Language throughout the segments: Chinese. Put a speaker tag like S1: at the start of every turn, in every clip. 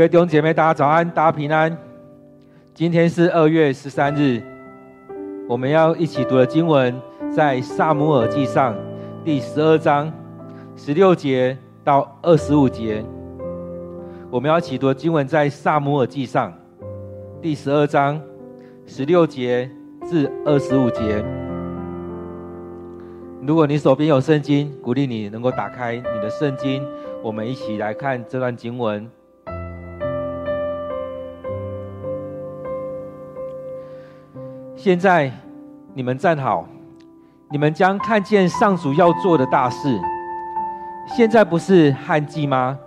S1: 各位弟兄姐妹，大家早安，大家平安。今天是二月十三日，我们要一起读的经文在《撒母耳记上》第十二章十六节到二十五节。我们要一起读的经文在《撒母耳记上》第十二章十六节至二十五节。如果你手边有圣经，鼓励你能够打开你的圣经，我们一起来看这段经文。现在你们站好，你们将看见上主要做的大事。现在不是旱季吗？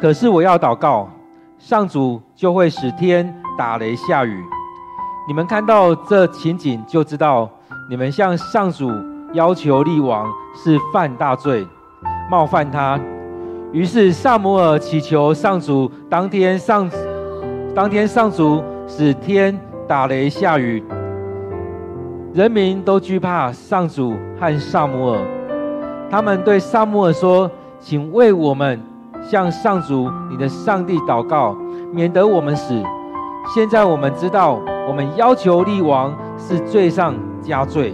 S1: 可是我要祷告，上主就会使天打雷下雨。你们看到这情景，就知道你们向上主要求立王是犯大罪，冒犯他。于是撒母耳祈求上主，当天上当天上主使天。打雷下雨，人民都惧怕上主和撒母耳。他们对撒母耳说：“请为我们向上主你的上帝祷告，免得我们死。现在我们知道，我们要求立王是罪上加罪。”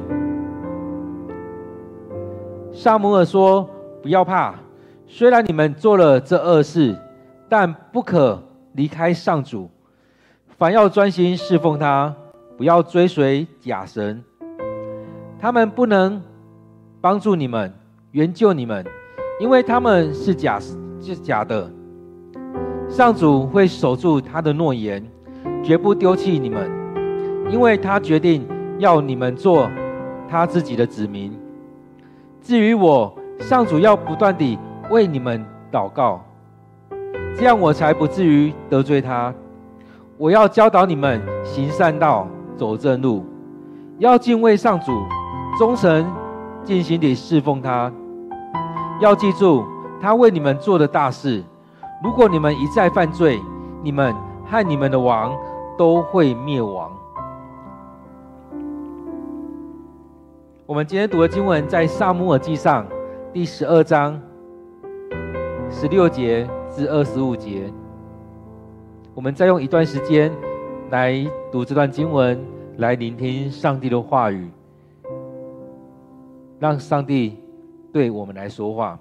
S1: 撒母耳说：“不要怕，虽然你们做了这恶事，但不可离开上主。”凡要专心侍奉他，不要追随假神。他们不能帮助你们、援救你们，因为他们是假，是假的。上主会守住他的诺言，绝不丢弃你们，因为他决定要你们做他自己的子民。至于我，上主要不断地为你们祷告，这样我才不至于得罪他。我要教导你们行善道，走正路，要敬畏上主，忠诚尽心地侍奉他。要记住他为你们做的大事。如果你们一再犯罪，你们和你们的王都会灭亡。我们今天读的经文在撒母耳记上第十二章十六节至二十五节。我们再用一段时间来读这段经文，来聆听上帝的话语，让上帝对我们来说话。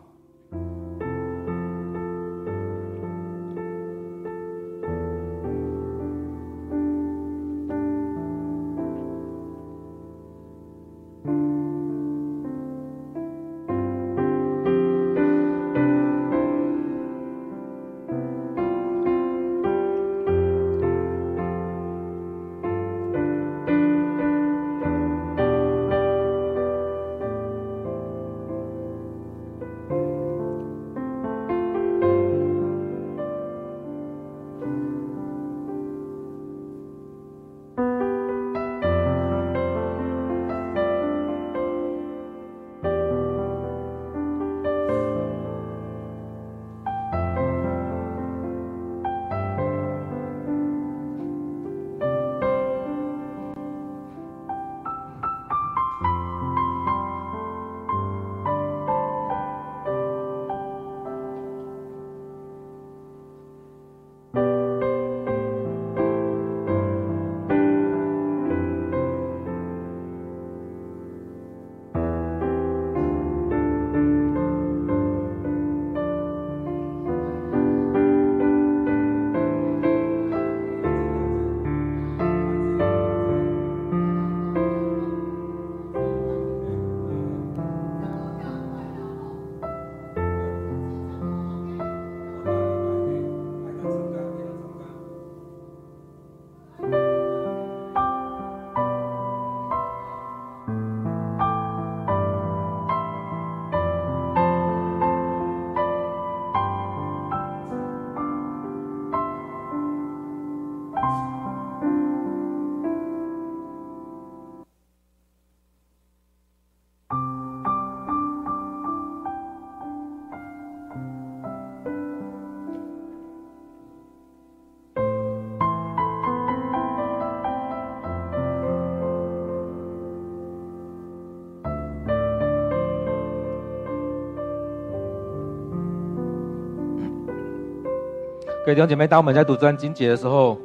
S1: 弟兄姐妹，当我们在读这段经节的时候，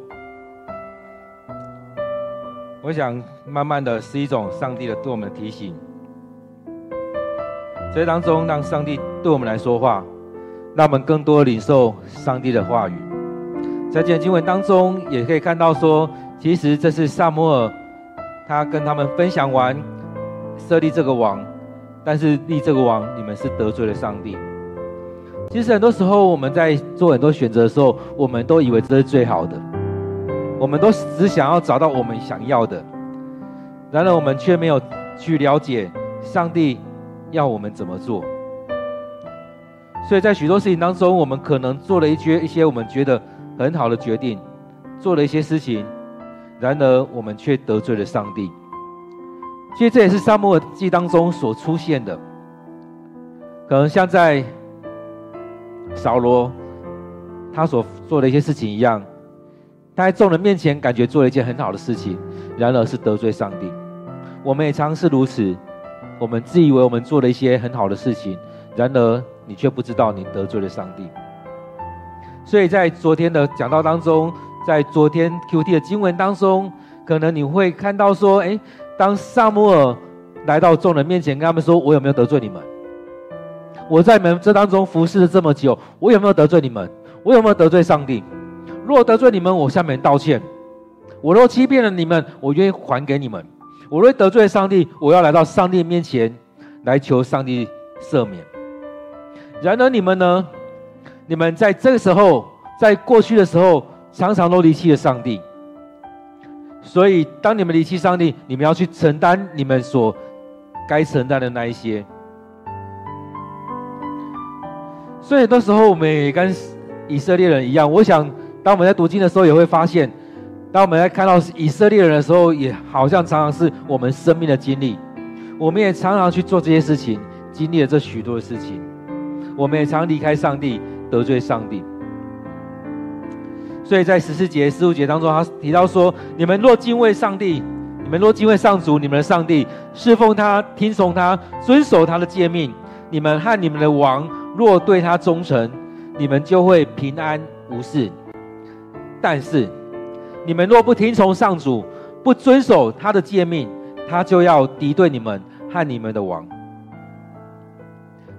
S1: 我想慢慢的是一种上帝的对我们的提醒，在当中让上帝对我们来说话，让我们更多的领受上帝的话语。在这经文当中，也可以看到说，其实这是撒母耳，他跟他们分享完设立这个王，但是立这个王，你们是得罪了上帝。其实很多时候我们在做很多选择的时候，我们都以为这是最好的，我们都只想要找到我们想要的，然而我们却没有去了解上帝要我们怎么做。所以在许多事情当中，我们可能做了一些一些我们觉得很好的决定，做了一些事情，然而我们却得罪了上帝。其实这也是撒母耳记当中所出现的，可能像在。扫罗，他所做的一些事情一样，他在众人面前感觉做了一件很好的事情，然而是得罪上帝。我们也常是如此，我们自以为我们做了一些很好的事情，然而你却不知道你得罪了上帝。所以在昨天的讲道当中，在昨天 QT 的经文当中，可能你会看到说，诶，当撒母耳来到众人面前，跟他们说：“我有没有得罪你们？”我在你们这当中服侍了这么久，我有没有得罪你们？我有没有得罪上帝？如果得罪你们，我向你们道歉。我若欺骗了你们，我愿意还给你们。我若得罪上帝，我要来到上帝面前来求上帝赦免。然而你们呢？你们在这个时候，在过去的时候，常常都离弃了上帝。所以，当你们离弃上帝，你们要去承担你们所该承担的那一些。所以很多时候，我们也跟以色列人一样。我想，当我们在读经的时候，也会发现，当我们在看到以色列人的时候，也好像常常是我们生命的经历。我们也常常去做这些事情，经历了这许多的事情。我们也常离开上帝，得罪上帝。所以在十四节、十五节当中，他提到说：“你们若敬畏上帝，你们若敬畏上主，你们的上帝，侍奉他，听从他，遵守他的诫命，你们和你们的王。”若对他忠诚，你们就会平安无事。但是，你们若不听从上主，不遵守他的诫命，他就要敌对你们和你们的王。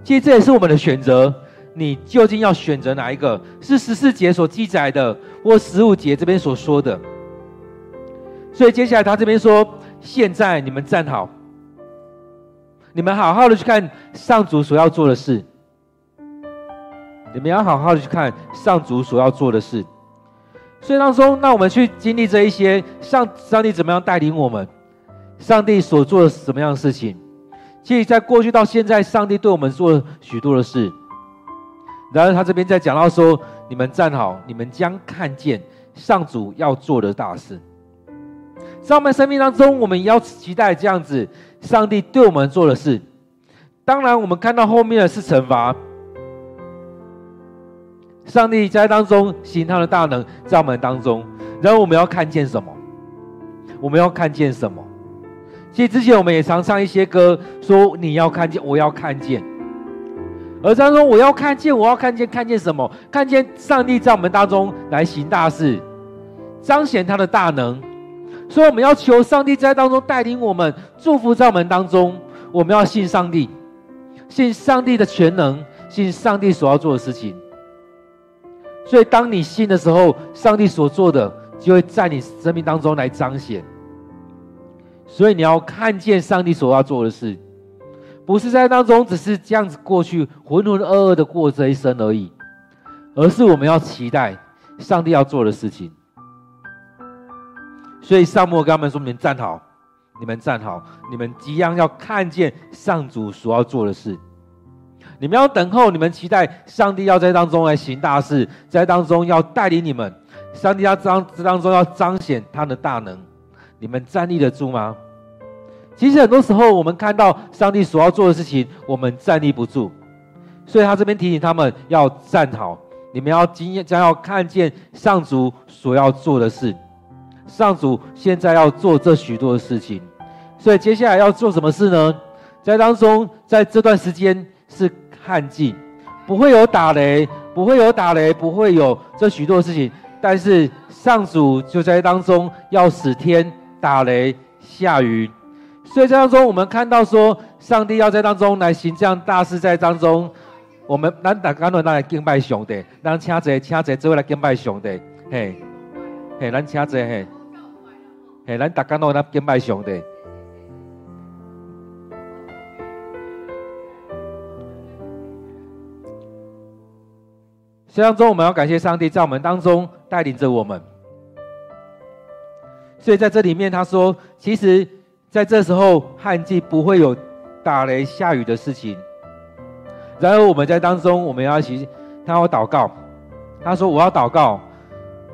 S1: 其实这也是我们的选择。你究竟要选择哪一个？是十四节所记载的，或十五节这边所说的？所以接下来他这边说：现在你们站好，你们好好的去看上主所要做的事。你们要好好的去看上主所要做的事，所以当中，那我们去经历这一些，上上帝怎么样带领我们，上帝所做的什么样的事情？其实，在过去到现在，上帝对我们做了许多的事。然而，他这边在讲到说：“你们站好，你们将看见上主要做的大事。”在我们生命当中，我们要期待这样子，上帝对我们做的事。当然，我们看到后面的是惩罚。上帝在当中行他的大能，在我们当中，然后我们要看见什么？我们要看见什么？其实之前我们也常唱一些歌，说你要看见，我要看见。而当中我要看见，我要看见，看见什么？看见上帝在我们当中来行大事，彰显他的大能。所以我们要求上帝在当中带领我们，祝福在我们当中。我们要信上帝，信上帝的全能，信上帝所要做的事情。所以，当你信的时候，上帝所做的就会在你生命当中来彰显。所以，你要看见上帝所要做的事，不是在当中只是这样子过去浑浑噩噩的过这一生而已，而是我们要期待上帝要做的事情。所以，上母跟他们说：“你们站好，你们站好，你们即将要看见上主所要做的事。”你们要等候，你们期待上帝要在当中来行大事，在当中要带领你们。上帝要当这当中要彰显他的大能，你们站立得住吗？其实很多时候，我们看到上帝所要做的事情，我们站立不住。所以他这边提醒他们要站好，你们要经验将要看见上主所要做的事。上主现在要做这许多的事情，所以接下来要做什么事呢？在当中，在这段时间是。旱季，不会有打雷，不会有打雷，不会有这许多事情。但是上主就在当中要使天打雷下雨，所以在当中我们看到说，上帝要在当中来行这样大事，在当中，我们咱大家都来敬拜上帝，咱请者请者做来敬拜上帝，嘿，嘿，咱请者嘿，嘿，咱大家都来敬拜上帝。当中，我们要感谢上帝在我们当中带领着我们。所以在这里面，他说，其实在这时候旱季不会有打雷下雨的事情。然而我们在当中，我们要一起，他要祷告。他说：“我要祷告，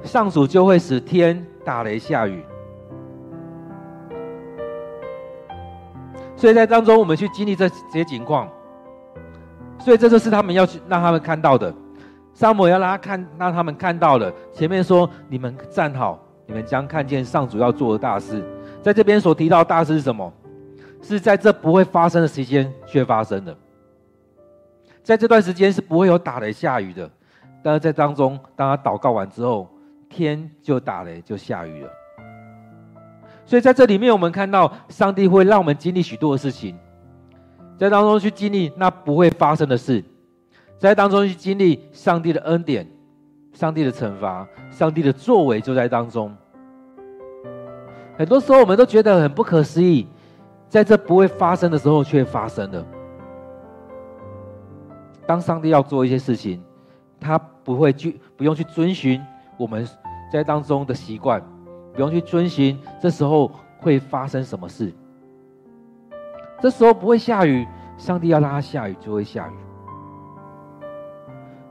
S1: 上主就会使天打雷下雨。”所以在当中，我们去经历这这些情况。所以这就是他们要去让他们看到的。撒母要让他看，让他们看到了。前面说：“你们站好，你们将看见上主要做的大事。”在这边所提到的大事是什么？是在这不会发生的时间却发生的。在这段时间是不会有打雷下雨的，但是在当中，当他祷告完之后，天就打雷就下雨了。所以在这里面，我们看到上帝会让我们经历许多的事情，在当中去经历那不会发生的事。在当中去经历上帝的恩典、上帝的惩罚、上帝的作为，就在当中。很多时候我们都觉得很不可思议，在这不会发生的时候却发生了。当上帝要做一些事情，他不会去，不用去遵循我们在当中的习惯，不用去遵循这时候会发生什么事。这时候不会下雨，上帝要让它下雨就会下雨。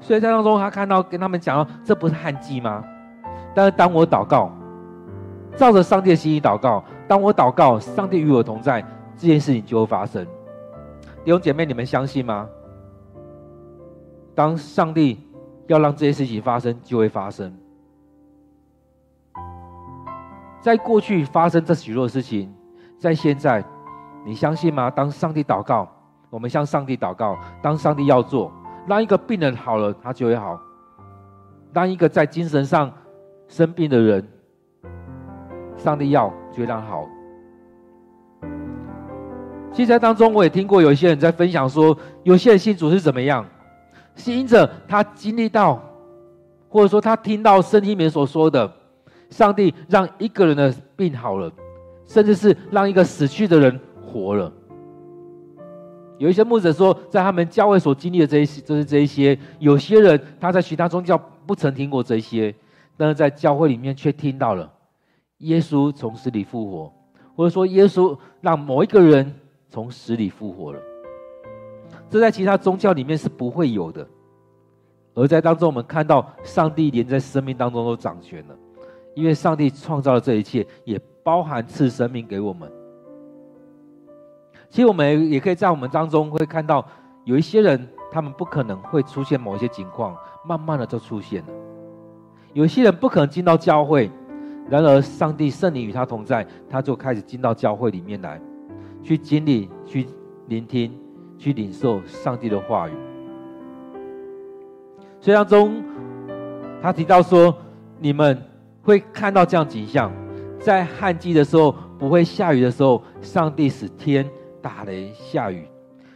S1: 所以在当中，他看到跟他们讲到，这不是旱季吗？但是当我祷告，照着上帝的心意祷告，当我祷告，上帝与我同在，这件事情就会发生。弟兄姐妹，你们相信吗？当上帝要让这些事情发生，就会发生。在过去发生这许多事情，在现在，你相信吗？当上帝祷告，我们向上帝祷告，当上帝要做。当一个病人好了，他就会好；当一个在精神上生病的人，上帝要就会让好。其实，在当中我也听过有一些人在分享说，有些人信主是怎么样？是因着他经历到，或者说他听到圣经里面所说的，上帝让一个人的病好了，甚至是让一个死去的人活了。有一些牧者说，在他们教会所经历的这一些，就是这一些。有些人他在其他宗教不曾听过这些，但是在教会里面却听到了耶稣从死里复活，或者说耶稣让某一个人从死里复活了。这在其他宗教里面是不会有的。而在当中，我们看到上帝连在生命当中都掌权了，因为上帝创造了这一切，也包含赐生命给我们。其实我们也可以在我们当中会看到，有一些人，他们不可能会出现某一些情况，慢慢的就出现了。有一些人不可能进到教会，然而上帝圣灵与他同在，他就开始进到教会里面来，去经历、去聆听、去领受上帝的话语。所以当中，他提到说，你们会看到这样景象，在旱季的时候，不会下雨的时候，上帝使天。打雷下雨，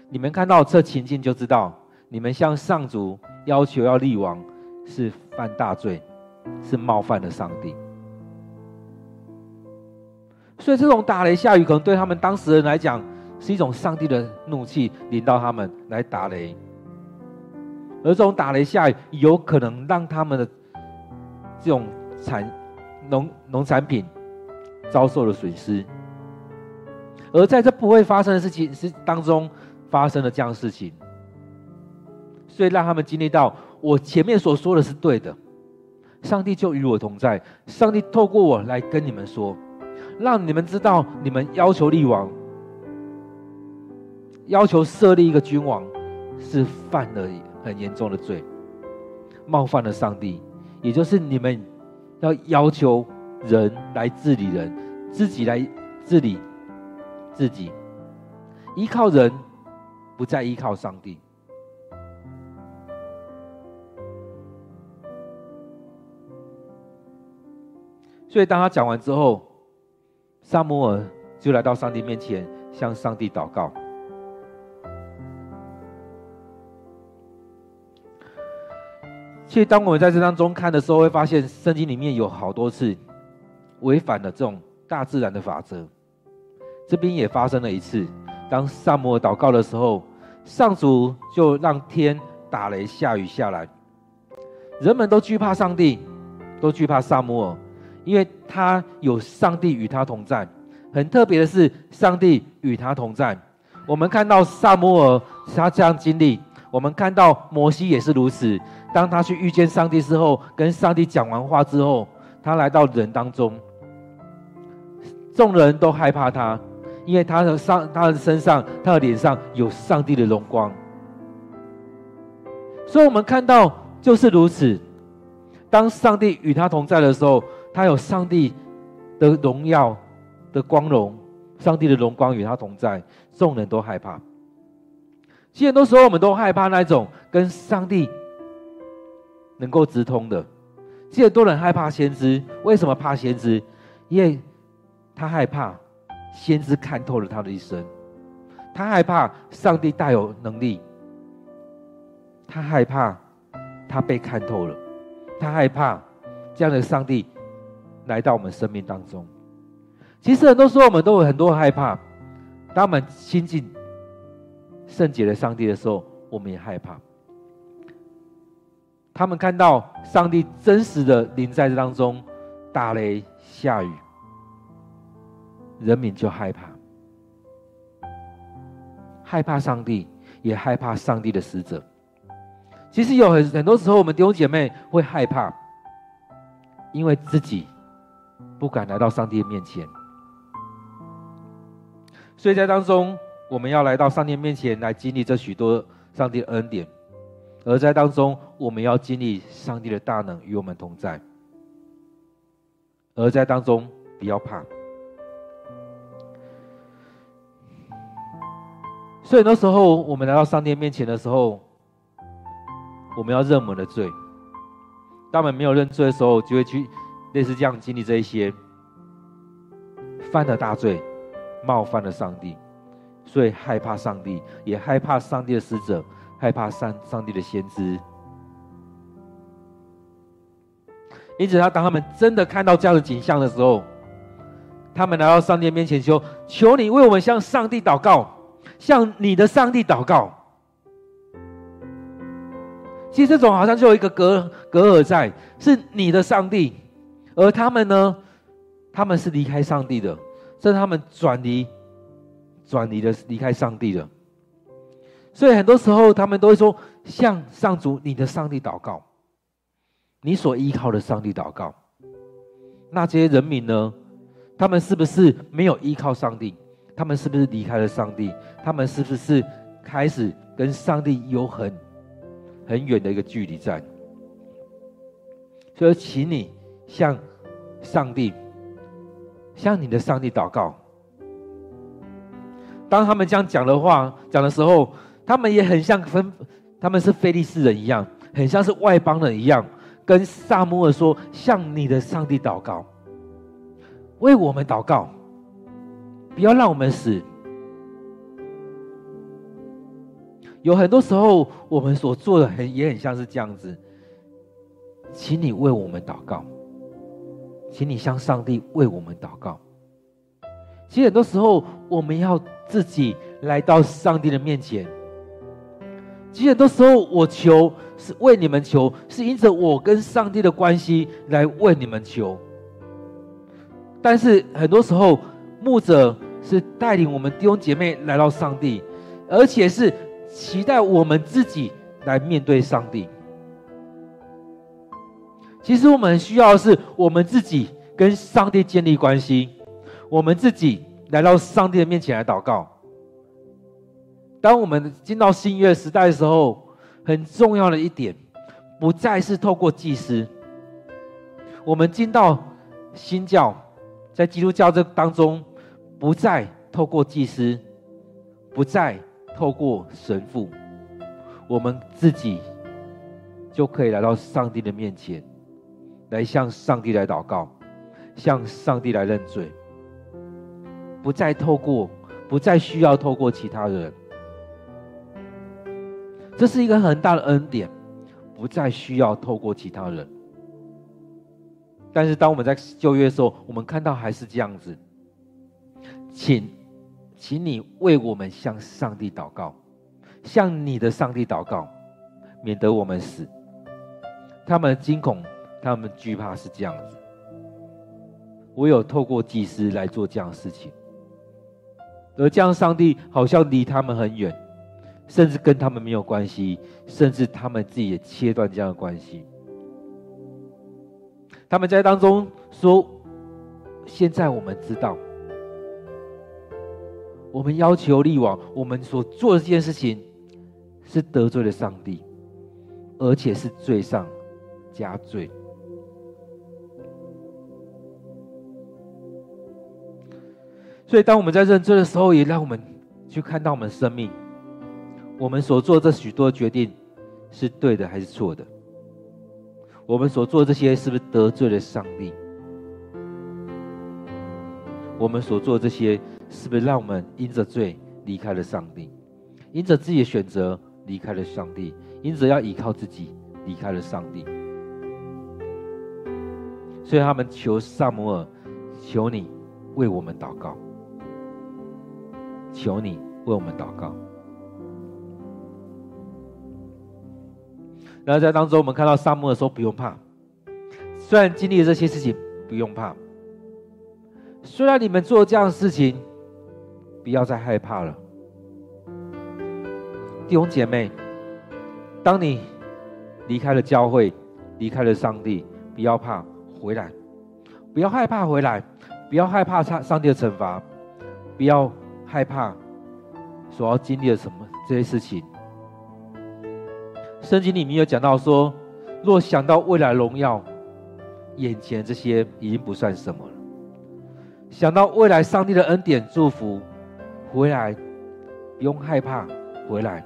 S1: 你们看到这情境就知道，你们向上主要求要立王是犯大罪，是冒犯了上帝。所以这种打雷下雨，可能对他们当时人来讲，是一种上帝的怒气临到他们来打雷，而这种打雷下雨，有可能让他们的这种产农农产品遭受了损失。而在这不会发生的事情是当中发生了这样的事情，所以让他们经历到我前面所说的是对的，上帝就与我同在，上帝透过我来跟你们说，让你们知道你们要求立王，要求设立一个君王，是犯了很严重的罪，冒犯了上帝，也就是你们要要求人来治理人，自己来治理。自己。依靠人不再依靠上帝。所以当他讲完之后萨姆尔就来到上帝面前向上帝祷告。所以当我们在这当中看的时候会发现圣经里面有好多次违反了这种大自然的法则。这边也发生了一次，当撒母耳祷告的时候，上主就让天打雷下雨下来，人们都惧怕上帝，都惧怕撒母耳，因为他有上帝与他同在。很特别的是，上帝与他同在。我们看到撒母耳他这样经历，我们看到摩西也是如此。当他去遇见上帝之后，跟上帝讲完话之后，他来到人当中，众人都害怕他，因为他的上、他的身上、他的脸上有上帝的荣光。所以，我们看到就是如此。当上帝与他同在的时候，他有上帝的荣耀的光荣，上帝的荣光与他同在，众人都害怕。其实很多时候，我们都害怕那种跟上帝。能够直通的，其实很多人害怕先知。为什么怕先知？因为他害怕先知看透了他的一生，他害怕上帝大有能力，他害怕他被看透了，他害怕这样的上帝来到我们生命当中。其实很多时候我们都有很多害怕，当我们亲近圣洁的上帝的时候，我们也害怕。他们看到上帝真实的临在这当中，打雷下雨，人民就害怕，害怕上帝，也害怕上帝的使者。其实有很很多时候，我们弟兄姐妹会害怕，因为自己不敢来到上帝的面前，所以在当中，我们要来到上帝面前来经历这许多上帝的恩典。而在当中，我们要经历上帝的大能与我们同在。而在当中，不要怕。所以那时候，我们来到上帝面前的时候，我们要认我们的罪。当我们没有认罪的时候，就会去类似这样经历这一些，犯了大罪，冒犯了上帝，所以害怕上帝，也害怕上帝的使者。害怕上上帝的先知，因此他当他们真的看到这样的景象的时候，他们来到上帝面前求：求你为我们向上帝祷告，向你的上帝祷告。其实这种好像就有一个隔隔阂在，是你的上帝，而他们呢，他们是离开上帝的，是他们转离转离的离开上帝的。所以很多时候，他们都会说：“向上主你的上帝祷告，你所依靠的上帝祷告。”那这些人民呢？他们是不是没有依靠上帝？他们是不是离开了上帝？他们是不是开始跟上帝有很很远的一个距离在？所以，请你向上帝，向你的上帝祷告。当他们这样讲的话讲的时候，他们也很像分，他们是非利士人一样，很像是外邦人一样，跟撒母耳说：“向你的上帝祷告，为我们祷告，不要让我们死。”有很多时候，我们所做的很也很像是这样子，请你为我们祷告，请你向上帝为我们祷告。其实很多时候，我们要自己来到上帝的面前。其实很多时候，我求是为你们求，是因着我跟上帝的关系来为你们求。但是很多时候，牧者是带领我们弟兄姐妹来到上帝，而且是期待我们自己来面对上帝。其实我们需要的是我们自己跟上帝建立关系，我们自己来到上帝的面前来祷告。当我们进到新约时代的时候，很重要的一点，不再是透过祭司。我们进到新教，在基督教这当中，不再透过祭司，不再透过神父，我们自己就可以来到上帝的面前，来向上帝来祷告，向上帝来认罪，不再透过，不再需要透过其他人。这是一个很大的恩典，不再需要透过其他人。但是当我们在旧约的时候，我们看到还是这样子，请，请你为我们向上帝祷告，向你的上帝祷告，免得我们死。他们惊恐，他们惧怕是这样子。唯有透过祭司来做这样的事情，而这样上帝好像离他们很远。甚至跟他们没有关系，甚至他们自己也切断这样的关系。他们在当中说：“现在我们知道，我们要求立王，我们所做的这件事情是得罪了上帝，而且是罪上加罪。”所以，当我们在认罪的时候，也让我们去看到我们生命。我们所做这许多决定，是对的还是错的？我们所做这些是不是得罪了上帝？我们所做这些是不是让我们因着罪离开了上帝？因着自己的选择离开了上帝？因着要依靠自己离开了上帝？所以他们求撒母耳，求你为我们祷告，求你为我们祷告。然后在当中，我们看到撒母耳说：“不用怕，虽然经历了这些事情，不用怕。虽然你们做这样的事情，不要再害怕了。弟兄姐妹，当你离开了教会，离开了上帝，不要怕，回来，不要害怕回来，不要害怕上上帝的惩罚，不要害怕所要经历的什么这些事情。”圣经里面有讲到说，若想到未来荣耀，眼前这些已经不算什么了。想到未来上帝的恩典祝福，回来不用害怕，回来。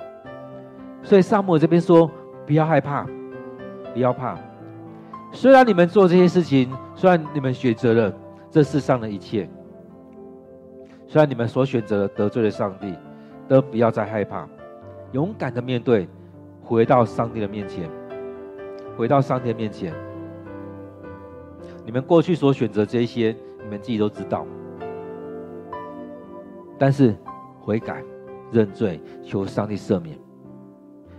S1: 所以撒母这边说，不要害怕，不要怕。虽然你们做这些事情，虽然你们选择了这世上的一切，虽然你们所选择的得罪了上帝，都不要再害怕，勇敢的面对。回到上帝的面前，回到上帝的面前。你们过去所选择这些，你们自己都知道。但是悔改、认罪、求上帝赦免。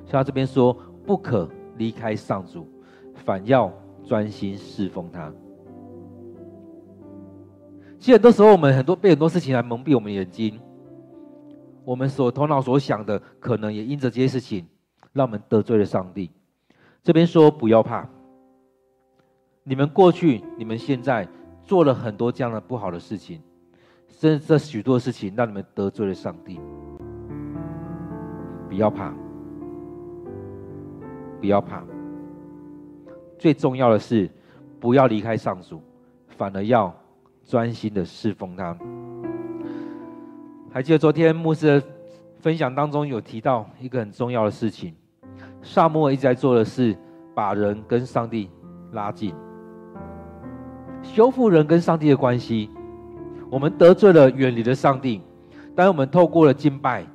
S1: 所以他这边说，不可离开上主，反要专心侍奉他。其实很多时候，我们很多被很多事情来蒙蔽我们眼睛，我们所头脑所想的，可能也因着这些事情。让我们得罪了上帝。这边说不要怕，你们过去、你们现在做了很多这样的不好的事情，甚至这许多事情让你们得罪了上帝。不要怕，不要怕。最重要的是，不要离开上主，反而要专心的侍奉他。还记得昨天牧师的分享当中有提到一个很重要的事情。撒母一直在做的是把人跟上帝拉近，修复人跟上帝的关系。我们得罪了，远离了上帝，但我们透过了敬拜，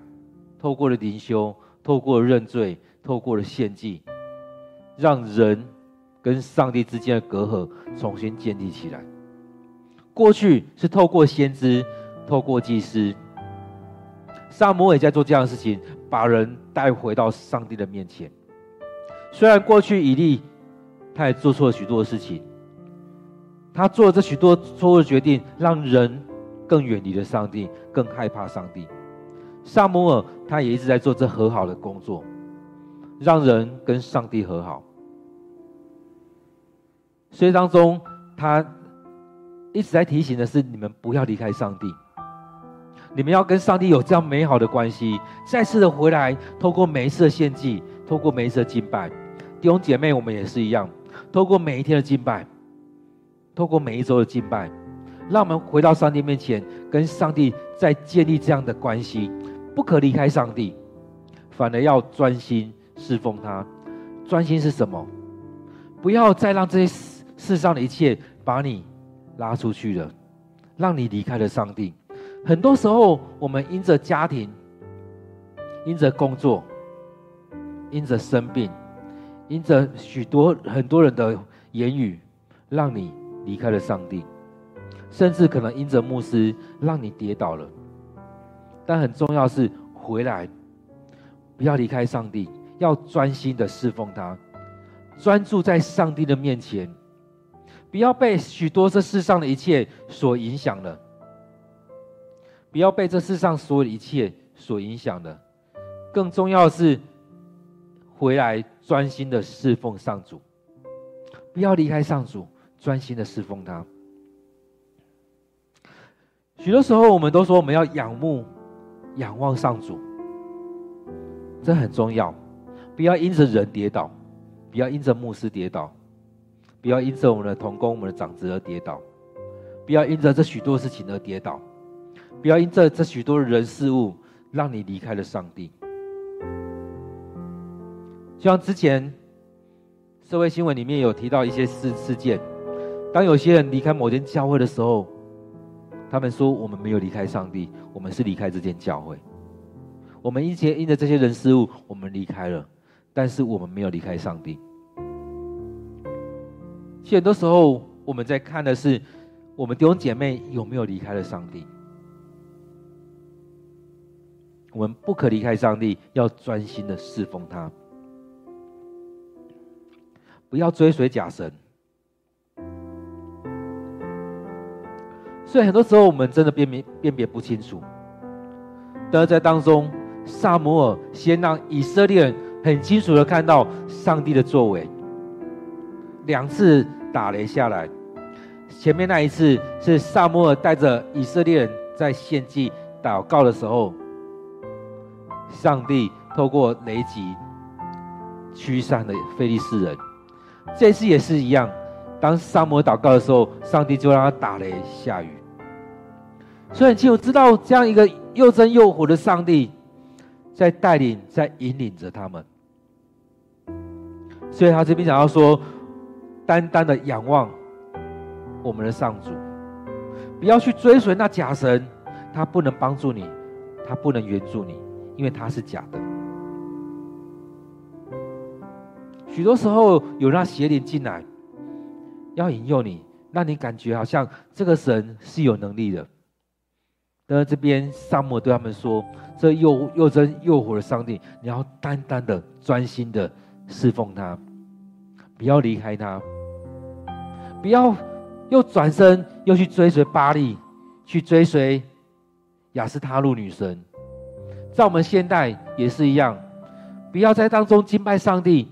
S1: 透过了灵修，透过了认罪，透过了献祭，让人跟上帝之间的隔阂重新建立起来。过去是透过先知，透过祭司，撒母耳也在做这样的事情，把人带回到上帝的面前。虽然过去以利，他也做错了许多的事情，他做了这许多错误的决定，让人更远离了上帝，更害怕上帝。撒母耳他也一直在做这和好的工作，让人跟上帝和好。所以当中，他一直在提醒的是：你们不要离开上帝，你们要跟上帝有这样美好的关系，再次的回来，透过每一次的献祭，透过每一次的敬拜。弟兄姐妹，我们也是一样，透过每一天的敬拜，透过每一周的敬拜，让我们回到上帝面前，跟上帝再建立这样的关系，不可离开上帝，反而要专心侍奉他。专心是什么？不要再让这些世上的一切把你拉出去了，让你离开了上帝。很多时候，我们因着家庭、因着工作、因着生病、因着许多很多人的言语，让你离开了上帝，甚至可能因着牧师让你跌倒了。但很重要是回来，不要离开上帝，要专心的侍奉他，专注在上帝的面前，不要被许多这世上的一切所影响了。不要被这世上所有的一切所影响了，更重要的是回来专心的侍奉上主，不要离开上主，专心的侍奉他。许多时候，我们都说我们要仰慕、仰望上主，这很重要。不要因着人跌倒，不要因着牧师跌倒，不要因着我们的同工、我们的长子而跌倒，不要因着这许多事情而跌倒。不要因这这许多人事物，让你离开了上帝。就像之前社会新闻里面有提到一些事事件，当有些人离开某间教会的时候，他们说我们没有离开上帝，我们是离开这间教会。我们一切因着这些人事物，我们离开了，但是我们没有离开上帝。其实很多时候我们在看的是，我们弟兄姐妹有没有离开了上帝。我们不可离开上帝，要专心的侍奉他，不要追随假神。所以很多时候我们真的辨别辨别不清楚。但是在当中，撒摩尔先让以色列人很清楚的看到上帝的作为，两次打雷下来。前面那一次是撒摩尔带着以色列人在献祭祷告的时候。上帝透过雷击驱散了非利士人，这次也是一样。当撒摩尔祷告的时候，上帝就让他打雷下雨。所以，就知道这样一个又真又活的上帝，在带领、在引领着他们。所以他这边想要说，单单的仰望我们的上主，不要去追随那假神，他不能帮助你，他不能援助你。因为他是假的，许多时候有那邪灵进来，要引诱你，让你感觉好像这个神是有能力的。但是这边撒母对他们说：“这又又真又活的上帝，你要单单的专心的侍奉他，不要离开他，不要又转身又去追随巴力，去追随雅斯他录女神。”在我们现代也是一样，不要在当中敬拜上帝，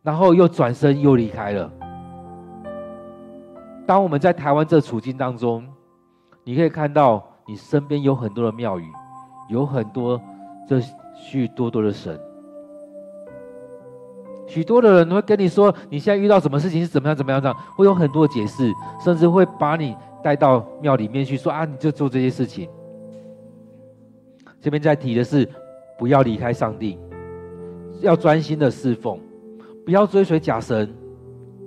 S1: 然后又转身又离开了。当我们在台湾这处境当中，你可以看到你身边有很多的庙宇，有很多这许多多的神，许多的人会跟你说你现在遇到什么事情是怎么样怎么样这样，会有很多解释，甚至会把你带到庙里面去说啊，你就做这些事情。这边在提的是，不要离开上帝，要专心的侍奉，不要追随假神，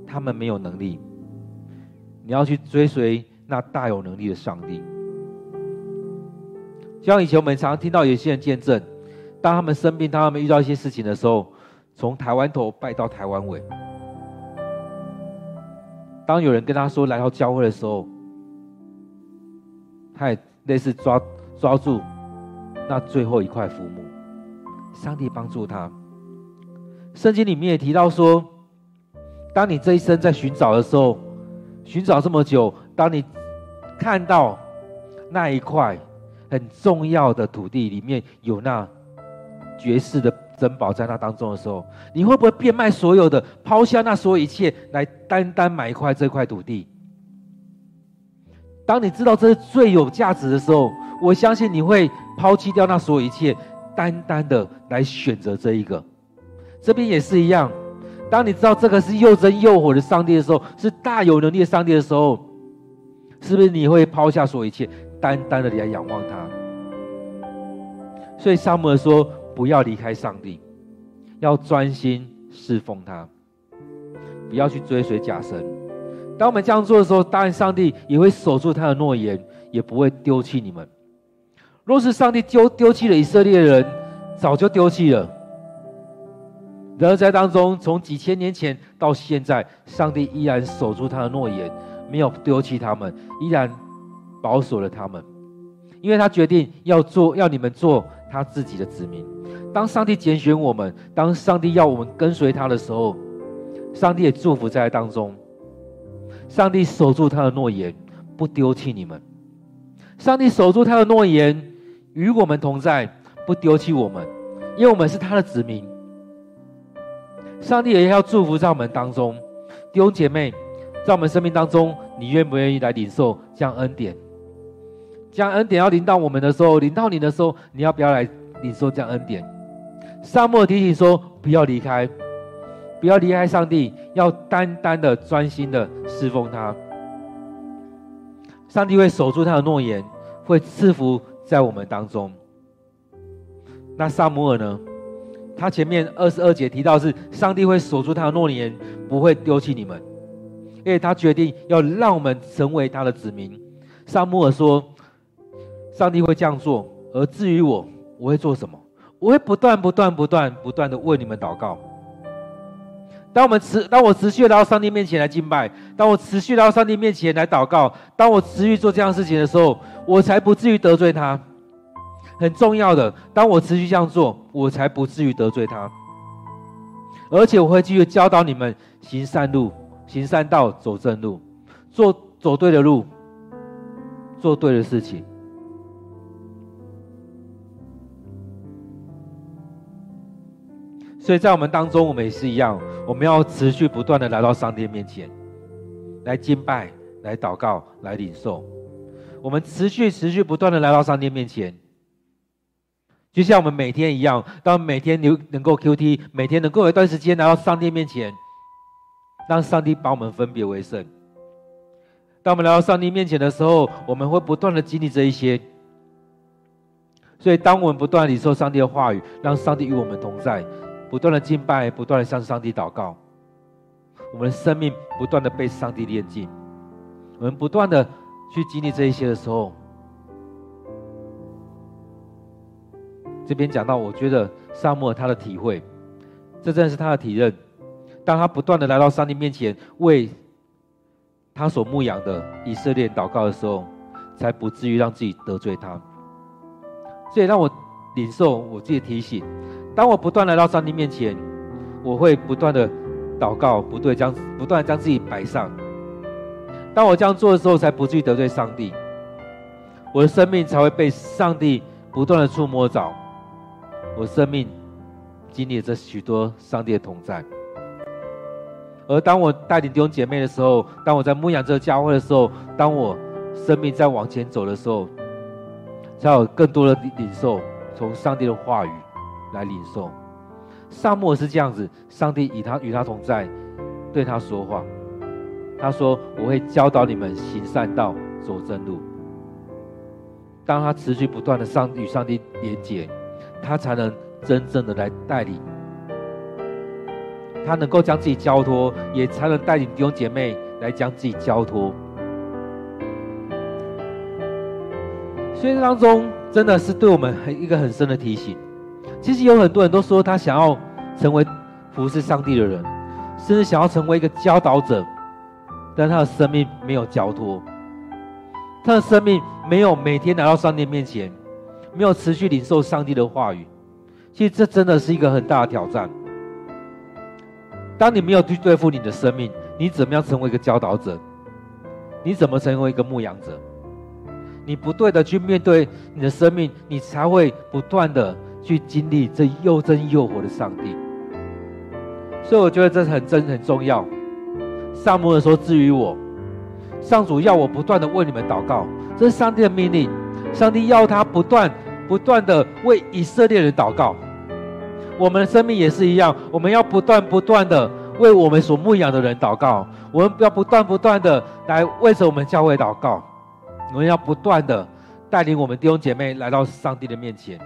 S1: 他们没有能力。你要去追随那大有能力的上帝。就像以前我们常常听到有些人见证，当他们生病，当他们遇到一些事情的时候，从台湾头拜到台湾尾。当有人跟他说来到教会的时候，他也类似抓抓住。那最后一块浮木，上帝帮助他。圣经里面也提到说，当你这一生在寻找的时候，寻找这么久，当你看到那一块很重要的土地里面有那绝世的珍宝在那当中的时候，你会不会变卖所有的，抛下那所有一切，来单单买一块这块土地？当你知道这是最有价值的时候，我相信你会抛弃掉那所有一切，单单的来选择这一个。这边也是一样，当你知道这个是又真又火的上帝的时候，是大有能力的上帝的时候，是不是你会抛下所有一切，单单的来仰望他？所以撒母耳说：不要离开上帝，要专心侍奉他，不要去追随假神。当我们这样做的时候，当然上帝也会守住他的诺言，也不会丢弃你们。若是上帝丢丢弃了以色列人，早就丢弃了。然而在当中，从几千年前到现在，上帝依然守住他的诺言，没有丢弃他们，依然保守了他们，因为他决定要做，要你们做他自己的子民。当上帝拣选我们，当上帝要我们跟随他的时候，上帝也祝福在当中。上帝守住他的诺言，不丢弃你们。上帝守住他的诺言，与我们同在，不丢弃我们，因为我们是他的子民。上帝也要祝福在我们当中，弟兄姐妹，在我们生命当中，你愿不愿意来领受这样恩典？这样恩典要临到我们的时候，临到你的时候，你要不要来领受这样恩典？撒母耳提醒说：不要离开。不要离开上帝，要单单的专心的侍奉他。上帝会守住他的诺言，会赐福在我们当中。那撒母耳呢？他前面二十二节提到是上帝会守住他的诺言，不会丢弃你们，因为他决定要让我们成为他的子民。撒母耳说：“上帝会这样做，而至于我，我会做什么？我会不断、不断、不断、不断的为你们祷告。”当我们持，当我持续来到上帝面前来敬拜，当我持续来到上帝面前来祷告，当我持续做这样事情的时候，我才不至于得罪他。很重要的，当我持续这样做，我才不至于得罪他。而且我会继续教导你们行善路、行善道、走正路，做走对的路，做对的事情。所以在我们当中，我们也是一样，我们要持续不断的来到上帝面前，来敬拜、来祷告、来领受。我们持续、持续不断的来到上帝面前，就像我们每天一样，当每天能能够 QT，每天能够有一段时间来到上帝面前，让上帝把我们分别为圣。当我们来到上帝面前的时候，我们会不断的经历这一些。所以，当我们不断领受上帝的话语，让上帝与我们同在。不断的敬拜，不断的向上帝祷告，我们的生命不断的被上帝炼净。我们不断的去经历这一些的时候，这边讲到，我觉得撒母耳他的体会，这正是他的体认。当他不断的来到上帝面前，为他所牧养的以色列祷告的时候，才不至于让自己得罪他。这也让我领受我自己的提醒。当我不断来到上帝面前，我会不断的祷告，不对，将不断将自己摆上。当我这样做的时候，才不至于得罪上帝，我的生命才会被上帝不断的触摸着，我生命经历着许多上帝的同在。而当我带领弟兄姐妹的时候，当我在牧养这个教会的时候，当我生命在往前走的时候，才有更多的领受从上帝的话语。来领受，撒母耳是这样子，上帝以他与他同在，对他说话。他说：“我会教导你们行善道，走正路。”当他持续不断的上与上帝连结，他才能真正的来带领。他能够将自己交托，也才能带领弟兄姐妹来将自己交托。所以这当中真的是对我们很一个很深的提醒。其实有很多人都说他想要成为服侍上帝的人，甚至想要成为一个教导者，但他的生命没有交托，他的生命没有每天来到上帝面前，没有持续领受上帝的话语。其实这真的是一个很大的挑战。当你没有去对付你的生命，你怎么样成为一个教导者？你怎么成为一个牧羊者？你不对的去面对你的生命，你才会不断的。去经历这又真又活的上帝，所以我觉得这是很真很重要。撒母耳说：“至于我，上主要我不断的为你们祷告，这是上帝的命令。上帝要他不断不断的为以色列人祷告。我们的生命也是一样，我们要不断不断的为我们所牧养的人祷告。我们要不断不断的来为着我们教会祷告。我们要不断的带领我们弟兄姐妹来到上帝的面前。”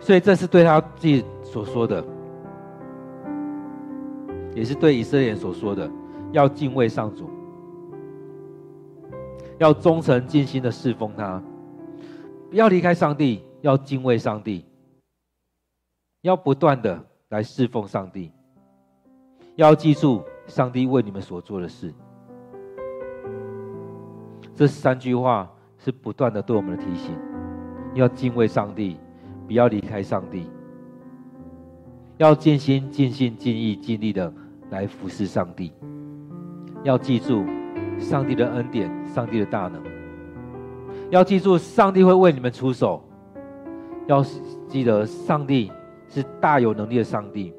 S1: 所以这是对他自己所说的。也是对以色列人所说的，要敬畏上主，要忠诚尽心的侍奉他，不要离开上帝，要敬畏上帝，要不断的来侍奉上帝，要记住上帝为你们所做的事。这三句话是不断的对我们的提醒：要敬畏上帝，不要离开上帝，要尽心、尽心、尽意、尽力的来服侍上帝。要记住上帝的恩典、上帝的大能。要记住上帝会为你们出手。要记得上帝是大有能力的上帝。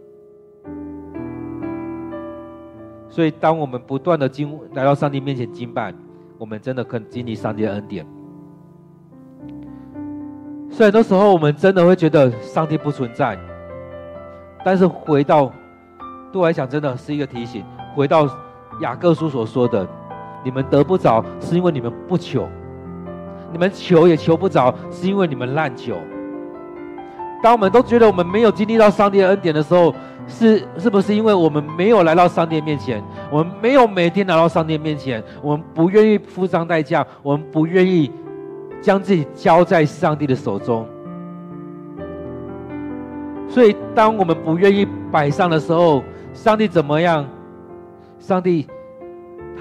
S1: 所以，当我们不断的经来到上帝面前敬拜。我们真的可以经历上帝的恩典。虽然很多时候我们真的会觉得上帝不存在，但是回到对我来讲，真的是一个提醒。回到雅各书所说的：“你们得不着，是因为你们不求；你们求也求不着，是因为你们滥求。”当我们都觉得我们没有经历到上帝的恩典的时候，是是不是因为我们没有来到上帝面前？我们没有每天来到上帝面前，我们不愿意付上代价，我们不愿意将自己交在上帝的手中。所以，当我们不愿意摆上的时候，上帝怎么样？上帝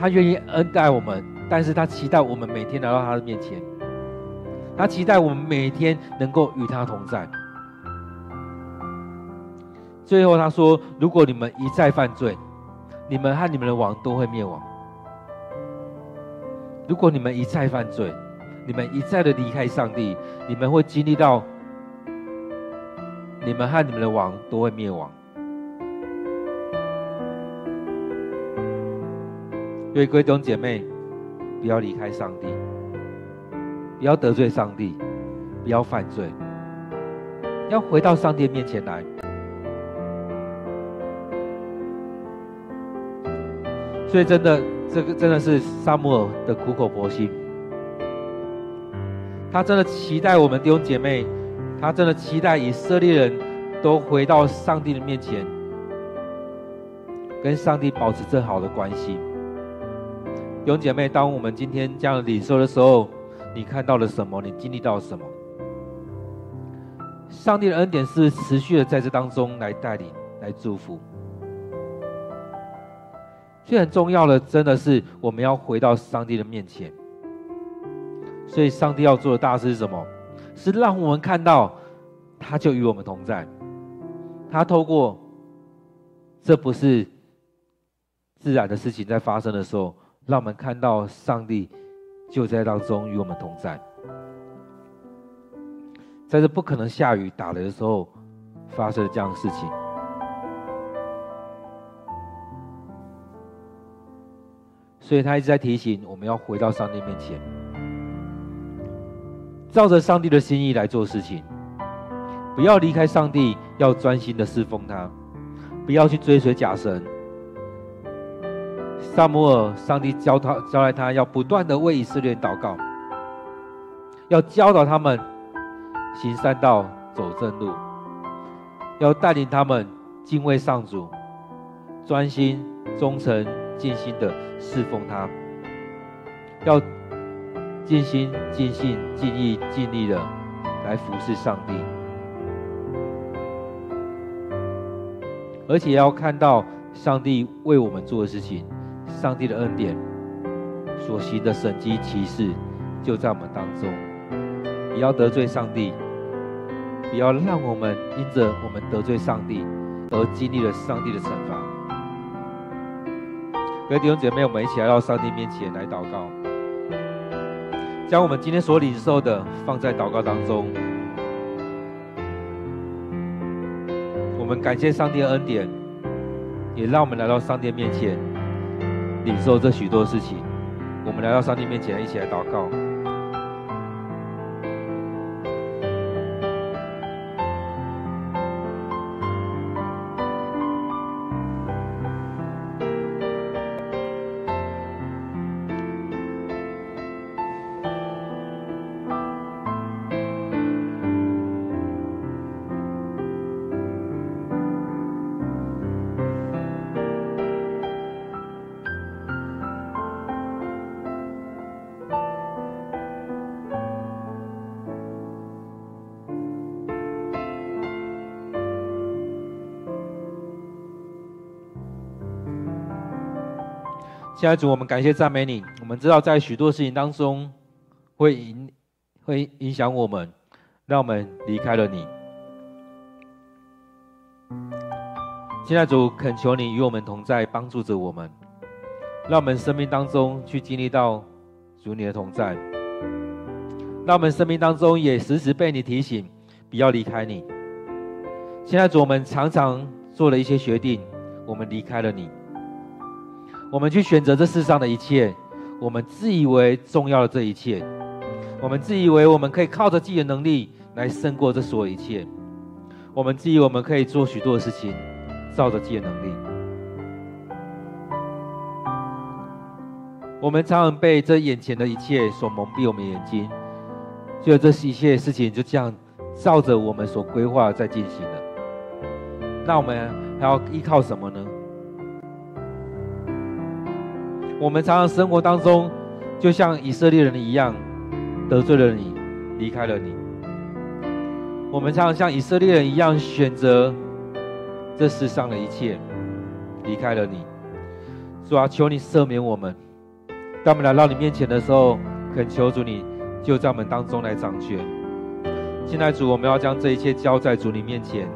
S1: 他愿意恩待我们，但是他期待我们每天来到他的面前，他期待我们每天能够与他同在。最后他说：“如果你们一再犯罪，你们和你们的王都会灭亡。如果你们一再犯罪，你们一再的离开上帝，你们会经历到，你们和你们的王都会灭亡。所以各位弟兄姐妹，不要离开上帝，不要得罪上帝，不要犯罪，要回到上帝面前来。”所以，真的，这个真的是撒母耳的苦口婆心。他真的期待我们弟兄姐妹，他真的期待以色列人都回到上帝的面前，跟上帝保持最好的关系。弟兄姐妹，当我们今天这样领受的时候，你看到了什么？你经历到什么？上帝的恩典是持续的在这当中来带领、来祝福。所以很重要的，真的是我们要回到上帝的面前。所以，上帝要做的大事是什么？是让我们看到，他就与我们同在。他透过，这不是自然的事情在发生的时候，让我们看到上帝就在当中与我们同在。在这不可能下雨打雷的时候，发生了这样的事情。所以他一直在提醒我们要回到上帝面前，照着上帝的心意来做事情，不要离开上帝，要专心的侍奉他，不要去追随假神。撒母耳，上帝教他交代他要不断的为以色列祷告，要教导他们行善道、走正路，要带领他们敬畏上主，专心忠诚。尽心的侍奉他，要尽心、尽性、尽意、尽力的来服侍上帝，而且要看到上帝为我们做的事情，上帝的恩典所行的神迹奇事就在我们当中。不要得罪上帝，不要让我们因着我们得罪上帝而经历了上帝的惩罚。各位弟兄姐妹，我们一起来到上帝面前来祷告，将我们今天所领受的放在祷告当中。我们感谢上帝的恩典，也让我们来到上帝面前领受这许多事情。我们来到上帝面前，一起来祷告。现在主，我们感谢赞美你。我们知道在许多事情当中会影会影响我们，让我们离开了你。现在主，恳求你与我们同在，帮助着我们，让我们生命当中去经历到主你的同在，让我们生命当中也时时被你提醒，不要离开你。现在主，我们常常做了一些决定，我们离开了你，我们去选择这世上的一切，我们自以为重要的这一切，我们自以为我们可以靠着自己的能力来胜过这所有一切，我们自以为我们可以做许多的事情。照着自己的能力，我们常常被这眼前的一切所蒙蔽我们眼睛，就这一切事情就这样照着我们所规划在进行了。那我们还要依靠什么呢？我们常常生活当中，就像以色列人一样，得罪了你，离开了你。我们常常像以色列人一样选择。这世上的一切离开了你，主啊，求你赦免我们。当我们来到你面前的时候，恳求主你就在我们当中来掌权。现在主，我们要将这一切交在主你面前。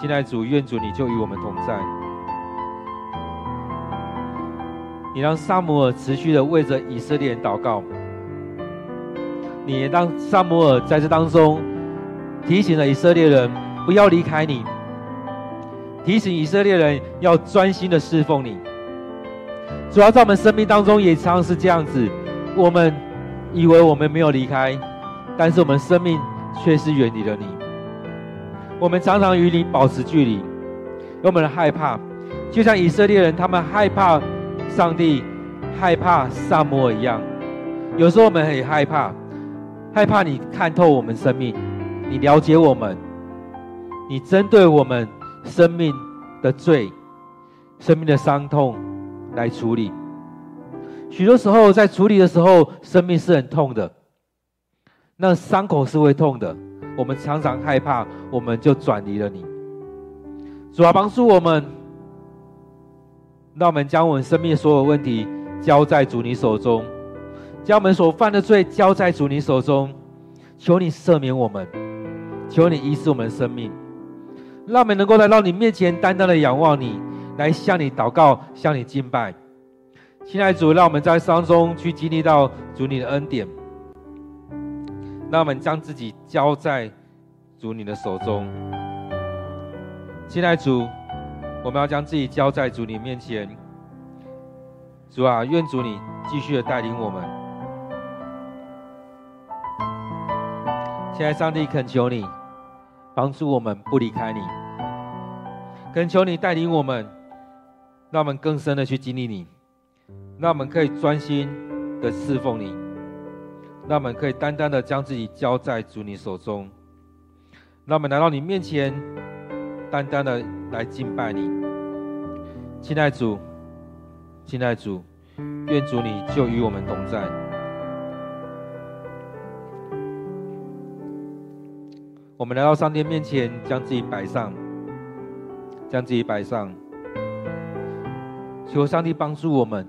S1: 现在主，愿主你就与我们同在。你让撒母耳持续的为着以色列人祷告。你也让撒母耳在这当中提醒了以色列人不要离开你。提醒以色列人要专心的侍奉你。主要在我们生命当中也常常是这样子，我们以为我们没有离开，但是我们生命却是远离了你。我们常常与你保持距离，因为我们害怕，就像以色列人他们害怕上帝、害怕撒母耳一样。有时候我们很害怕，害怕你看透我们生命，你了解我们，你针对我们。生命的罪，生命的伤痛来处理。许多时候在处理的时候，生命是很痛的，那伤口是会痛的。我们常常害怕，我们就转离了你。主啊，帮助我们，让我们将我们生命所有问题交在主你手中，将我们所犯的罪交在主你手中。求你赦免我们，求你医治我们的生命。让我们能够来到你面前，单单的仰望你，来向你祷告，向你敬拜。亲爱的主，让我们在伤中去经历到主你的恩典。让我们将自己交在主你的手中。亲爱的主，我们要将自己交在主你面前。主啊，愿主你继续的带领我们。现在上帝，恳求你。帮助我们不离开你，恳求你带领我们，让我们更深的去经历你，让我们可以专心的侍奉你，让我们可以单单的将自己交在主你手中，让我们来到你面前，单单的来敬拜你。亲爱主，亲爱主，愿主你就与我们同在。我们来到上帝面前，将自己摆上，将自己摆上，求上帝帮助我们，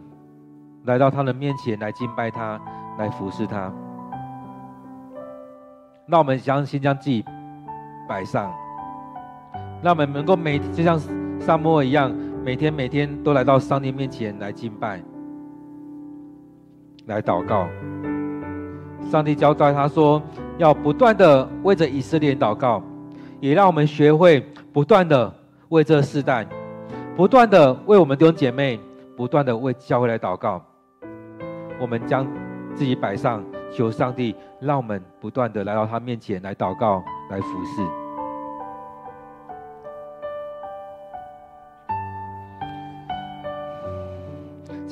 S1: 来到他的面前来敬拜他，来服侍他。让我们将先将自己摆上，让我们能够每就像萨摩一样，每天每天都来到上帝面前来敬拜，来祷告。上帝交代他说，要不断的为着以色列祷告，也让我们学会不断的为这世代，不断的为我们弟兄姐妹，不断的为教会来祷告。我们将自己摆上，求上帝让我们不断的来到他面前来祷告，来服侍。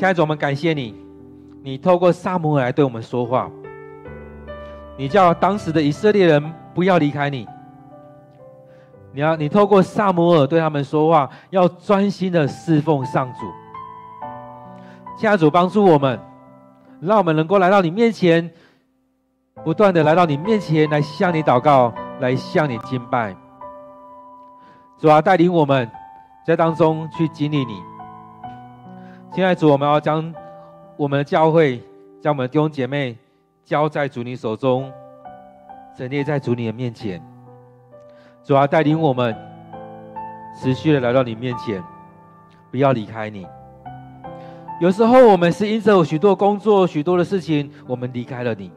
S1: 亲爱的主，我们感谢你，你透过撒母耳来对我们说话。你叫当时的以色列人不要离开你。你要你透过撒母耳对他们说话，要专心的侍奉上主。亲爱的主帮助我们，让我们能够来到你面前，不断的来到你面前来向你祷告，来向你敬拜。主啊，带领我们在当中去经历你。亲爱的主，我们要将我们的教会、将我们的弟兄姐妹交在主你手中，陈列在主你的面前。主啊，带领我们持续的来到你面前，不要离开你。有时候我们是因着许多工作、许多的事情，我们离开了你。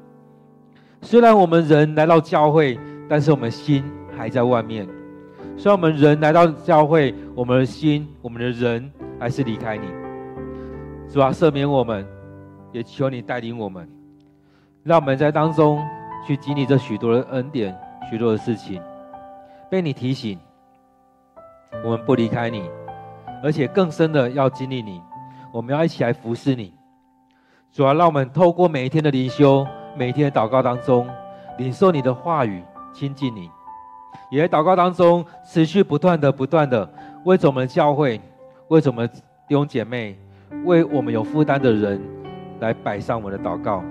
S1: 虽然我们人来到教会，但是我们心还在外面。虽然我们人来到教会，我们的心、我们的人还是离开你。主啊，赦免我们，也求你带领我们，让我们在当中去经历这许多的恩典、许多的事情。被你提醒，我们不离开你，而且更深的要经历你。我们要一起来服侍你。主要让我们透过每一天的灵修、每一天的祷告当中，领受你的话语，亲近你。也在祷告当中持续不断的、不断的为着我们的教会、为着我们弟兄姐妹、为我们有负担的人来摆上我们的祷告，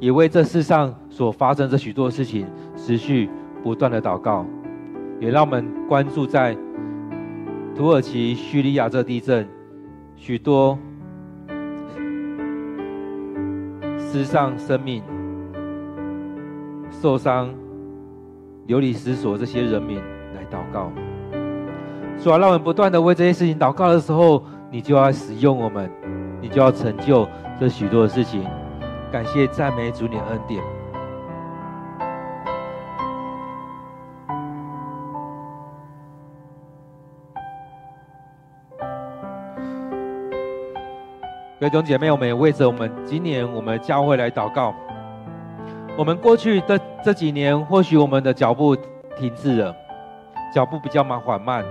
S1: 也为这世上所发生的许多事情持续不断的祷告。也让我们关注在土耳其叙利亚这地震，许多失丧生命、受伤、流离失所这些人民来祷告。主啊，让我们不断的为这些事情祷告的时候，你就要使用我们，你就要成就这许多的事情。感谢赞美主，你的恩典。各位弟兄姐妹，我们也为着我们今年我们教会来祷告。我们过去的这几年，或许我们的脚步停滞了，脚步比较慢缓慢，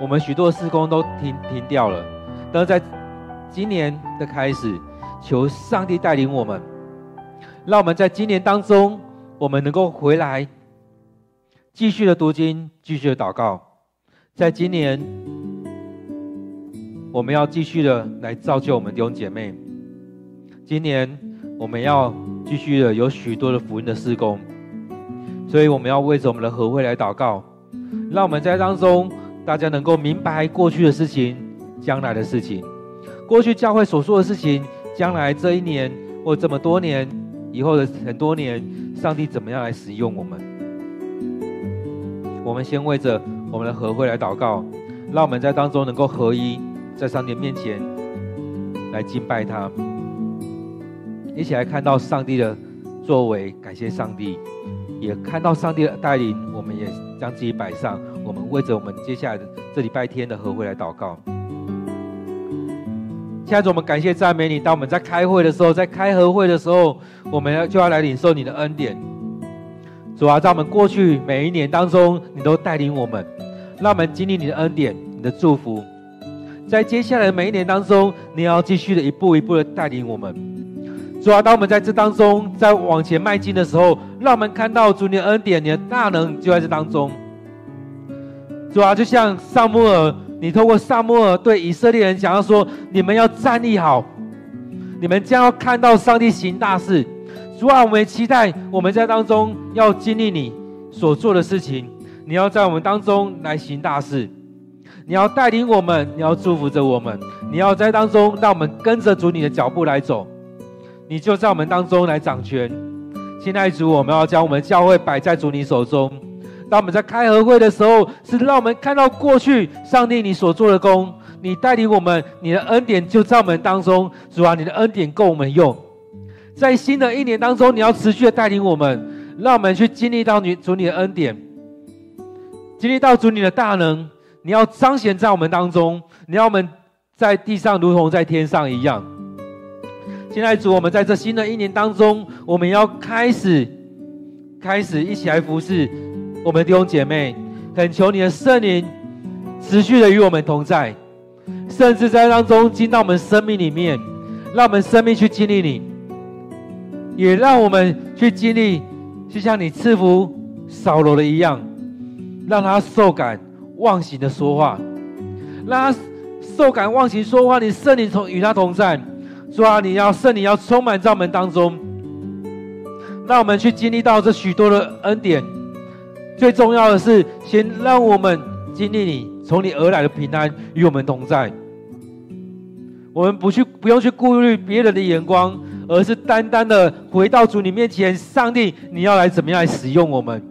S1: 我们许多施工都停停掉了。但是在今年的开始，求上帝带领我们，让我们在今年当中，我们能够回来，继续的读经，继续的祷告，在今年。我们要继续的来造就我们弟兄姐妹。今年我们要继续的有许多的福音的施工，所以我们要为着我们的和会来祷告，让我们在当中大家能够明白过去的事情、将来的事情，过去教会所说的事情，将来这一年或这么多年以后的很多年，上帝怎么样来使用我们？我们先为着我们的和会来祷告，让我们在当中能够合一。在上帝面前来敬拜他，一起来看到上帝的作为，感谢上帝，也看到上帝的带领，我们也将自己摆上。我们为着我们接下来的这礼拜天的和会来祷告。亲爱的，我们感谢赞美你。当我们在开会的时候，在开和会的时候，我们要就要来领受你的恩典。主啊，在我们过去每一年当中，你都带领我们，让我们经历你的恩典、你的祝福。在接下来的每一年当中，你要继续的一步一步的带领我们。主啊，当我们在这当中在往前迈进的时候，让我们看到主你的恩典、你的大能就在这当中。主啊，就像撒母耳，你透过撒母耳对以色列人讲要说：你们要站立好，你们将要看到上帝行大事。主啊，我们期待我们在当中要经历你所做的事情，你要在我们当中来行大事。你要带领我们，你要祝福着我们，你要在当中让我们跟着主你的脚步来走，你就在我们当中来掌权。亲爱的主，我们要将我们教会摆在主你手中。当我们在开和会的时候，是让我们看到过去上帝你所做的工，你带领我们，你的恩典就在我们当中。主啊，你的恩典够我们用。在新的一年当中，你要持续的带领我们，让我们去经历到你主你的恩典，经历到主你的大能。你要彰显在我们当中，你要我们在地上如同在天上一样。现在主，我们在这新的一年当中，我们要开始，开始一起来服侍我们的弟兄姐妹，恳求你的圣灵持续的与我们同在，甚至在当中进到我们生命里面，让我们生命去经历你，也让我们去经历，就像你赐福扫罗的一样，让他受感。忘形的说话，让他受感忘形说话。你圣灵同与他同在，主啊，你要圣灵要充满在我们当中，让我们去经历到这许多的恩典。最重要的是，先让我们经历你从你而来的平安与我们同在。我们不去不用去顾虑别人的眼光，而是单单的回到主你面前，上帝，你要来怎么样来使用我们？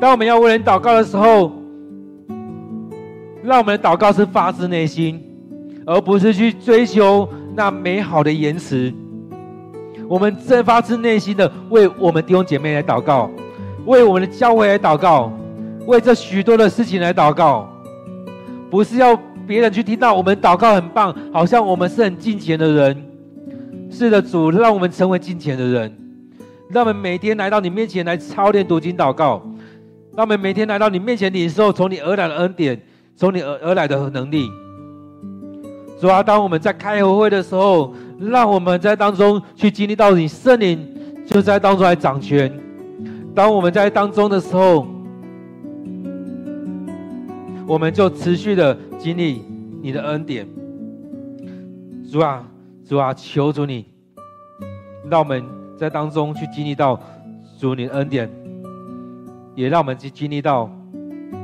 S1: 当我们要为人祷告的时候，让我们的祷告是发自内心，而不是去追求那美好的言辞。我们正发自内心的为我们弟兄姐妹来祷告，为我们的教会来祷告，为这许多的事情来祷告，不是要别人去听到我们祷告很棒，好像我们是很金钱的人。是的，主，让我们成为金钱的人，让我们每天来到你面前来操练读经祷告，让我们每天来到你面前领受从你而来的恩典，从你而而来的能力。主啊，当我们在开合会的时候，让我们在当中去经历到你圣灵就在当中来掌权。当我们在当中的时候，我们就持续的经历你的恩典。主啊，主啊，求主你，让我们在当中去经历到主你的恩典，也让我们去经历到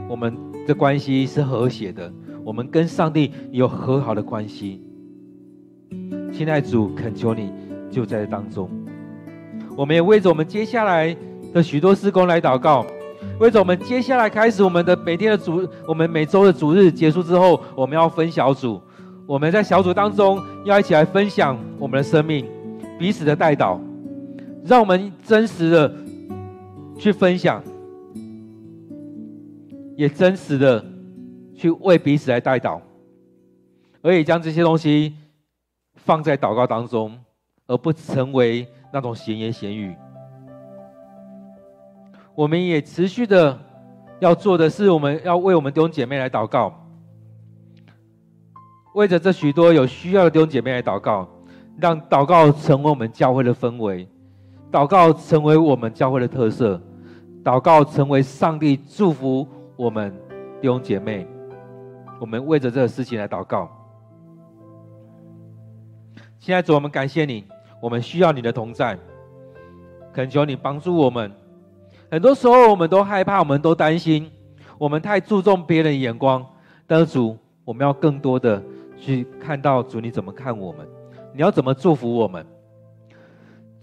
S1: 我们的关系是和谐的。我们跟上帝有和好的关系，现在主，恳求你就在当中。我们也为着我们接下来的许多事工来祷告，为着我们接下来开始我们的每天的主，我们每周的主日结束之后，我们要分小组。我们在小组当中要一起来分享我们的生命，彼此的代祷，让我们真实的去分享，也真实的。去为彼此来代祷，而也将这些东西放在祷告当中，而不成为那种闲言闲语。我们也持续的要做的是，我们要为我们弟兄姐妹来祷告，为着这许多有需要的弟兄姐妹来祷告，让祷告成为我们教会的氛围，祷告成为我们教会的特色，祷告成为上帝祝福我们弟兄姐妹。我们为着这个事情来祷告。现在主，我们感谢你，我们需要你的同在，恳求你帮助我们。很多时候，我们都害怕，我们都担心，我们太注重别人的眼光。但是主，我们要更多的去看到主你怎么看我们，你要怎么祝福我们。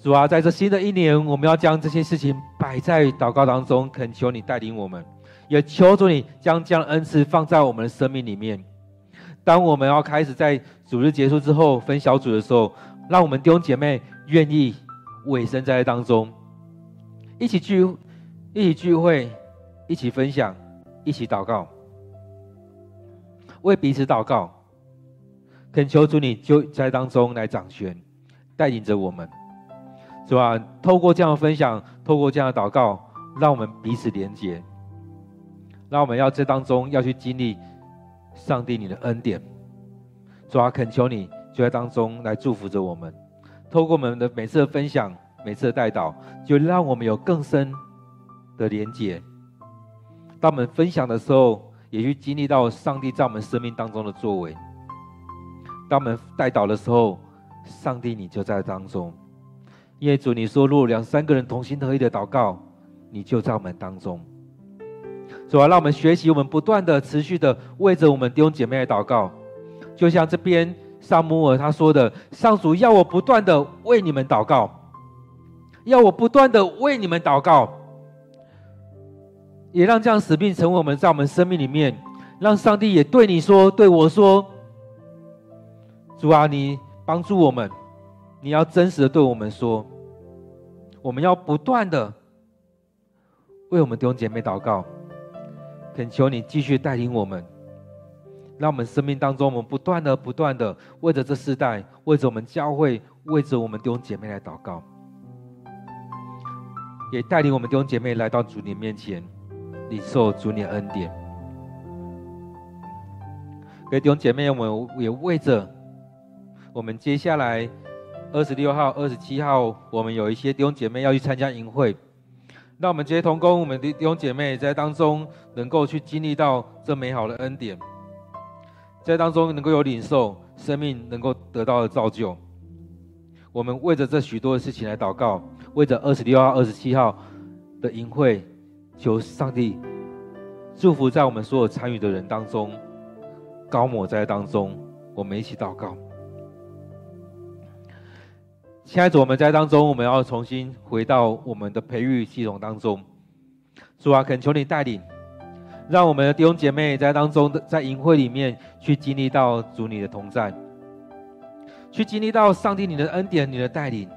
S1: 主啊，在这新的一年，我们要将这些事情摆在祷告当中，恳求你带领我们。也求主你将这样恩赐放在我们的生命里面。当我们要开始在主日结束之后分小组的时候，让我们弟兄姐妹愿意委身在当中，一起去，一起聚会，一起分享，一起祷告，为彼此祷告。恳求主你就在当中来掌权，带领着我们，是吧？透过这样的分享，透过这样的祷告，让我们彼此连结。那我们要在当中要去经历上帝你的恩典，主啊，恳求你就在当中来祝福着我们。透过我们的每次的分享、每次的代祷，就让我们有更深的连接。当我们分享的时候，也去经历到上帝在我们生命当中的作为。当我们代祷的时候，上帝你就在当中。因为主你说，如果两三个人同心合意的祷告，你就在我们当中。主啊，让我们学习，我们不断的、持续的为着我们弟兄姐妹来祷告，就像这边撒母耳他说的：“上主要我不断的为你们祷告，要我不断的为你们祷告，也让这样使命成为我们在我们生命里面，让上帝也对你说，对我说，主啊，你帮助我们，你要真实的对我们说，我们要不断的为我们弟兄姐妹祷告。”恳求你继续带领我们，让我们生命当中，我们不断的、不断的为着这世代，为着我们教会，为着我们弟兄姐妹来祷告，也带领我们弟兄姐妹来到主你面前，领受主你的恩典。各位弟兄姐妹，我们也为着我们接下来二十六号、二十七号，我们有一些弟兄姐妹要去参加营会。那我们这些同工，我们的弟兄姐妹在当中能够去经历到这美好的恩典，在当中能够有领受，生命能够得到的造就。我们为着这许多的事情来祷告，为着二十六号、二十七号的营会，求上帝祝福在我们所有参与的人当中，高抹在当中，我们一起祷告。亲爱的主，我们在当中，我们要重新回到我们的培育系统当中。主啊，恳求你带领，让我们的弟兄姐妹在当中，在营会里面去经历到主你的同在，去经历到上帝你的恩典、你的带领。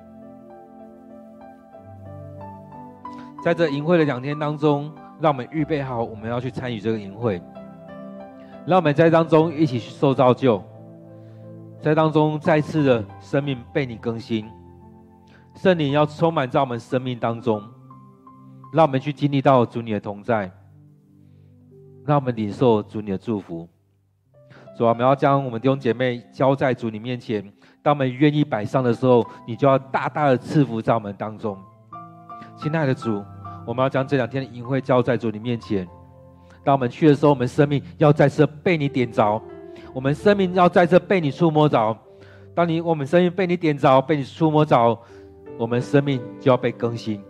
S1: 在这营会的两天当中，让我们预备好，我们要去参与这个营会。让我们在当中一起去受造就，在当中再次的生命被你更新。圣灵要充满在我们生命当中，让我们去经历到主你的同在，让我们领受主你的祝福。主啊，我们要将我们弟兄姐妹交在主你面前，当我们愿意摆上的时候，你就要大大的赐福在我们当中。亲爱的主，我们要将这两天的营会交在主你面前。当我们去的时候，我们生命要再次被你点着，我们生命要再次被你触摸着。当你我们生命被你点着，被你触摸着。我们生命就要被更新，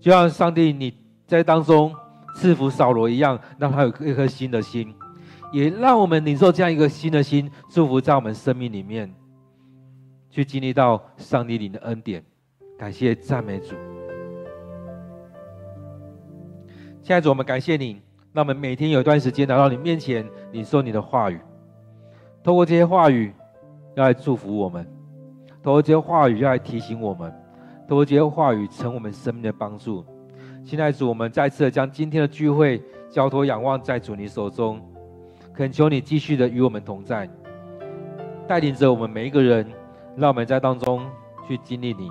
S1: 就像上帝你在当中赐福扫罗一样，让他有一颗新的心，也让我们领受这样一个新的心，祝福在我们生命里面，去经历到上帝你的恩典。感谢赞美主。现在主，我们感谢你，让我们每天有一段时间来到你面前，领受你的话语，透过这些话语，要来祝福我们。透过这些话语，要来提醒我们；透过这些话语，成我们生命的帮助。现在主，我们再次的将今天的聚会交托仰望在主你手中，恳求你继续的与我们同在，带领着我们每一个人，让我们在当中去经历你。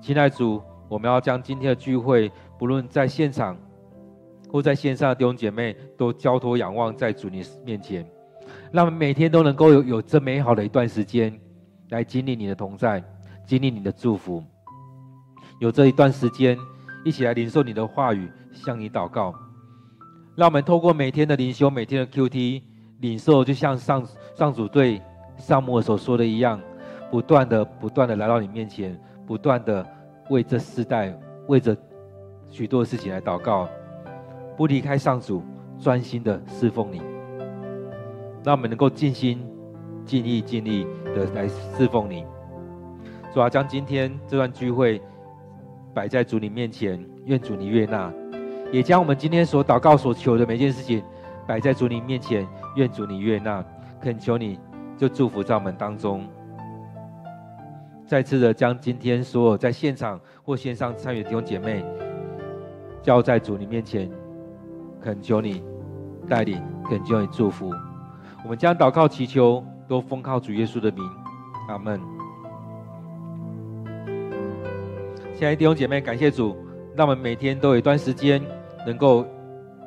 S1: 亲爱的主，我们要将今天的聚会，不论在现场或在线上的弟兄姐妹，都交托仰望在主你面前，让我们每天都能够有有这美好的一段时间。来经历你的同在，经历你的祝福。有这一段时间，一起来领受你的话语，向你祷告。让我们透过每天的灵修，每天的 QT 领受，就像上上主对上母所说的一样，不断的、不断的来到你面前，不断的为这世代、为着许多事情来祷告，不离开上主，专心的侍奉你。让我们能够尽心。尽意尽力的来侍奉你，主啊，将今天这段聚会摆在主你面前，愿主你悦纳；也将我们今天所祷告所求的每件事情摆在主你面前，愿主你悦纳。恳求你就祝福在我们当中。再次的将今天所有在现场或线上参与的弟兄姐妹交在主你面前，恳求你带领，恳求你祝福。我们将祷告祈求。都奉靠主耶稣的名，阿门。亲爱的弟兄姐妹，感谢主，让我们每天都有一段时间，能够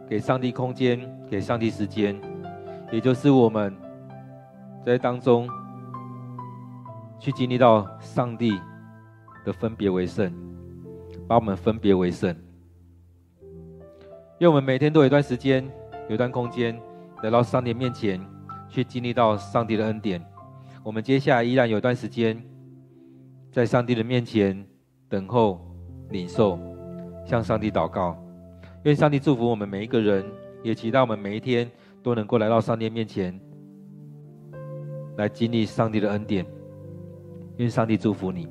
S1: 给上帝空间，给上帝时间，也就是我们在当中去经历到上帝的分别为圣，把我们分别为圣。愿我们每天都有一段时间，有一段空间，来到上帝面前。去经历到上帝的恩典，我们接下来依然有段时间，在上帝的面前等候领受，向上帝祷告，愿上帝祝福我们每一个人，也期待我们每一天都能够来到上帝面前，来经历上帝的恩典。愿上帝祝福你。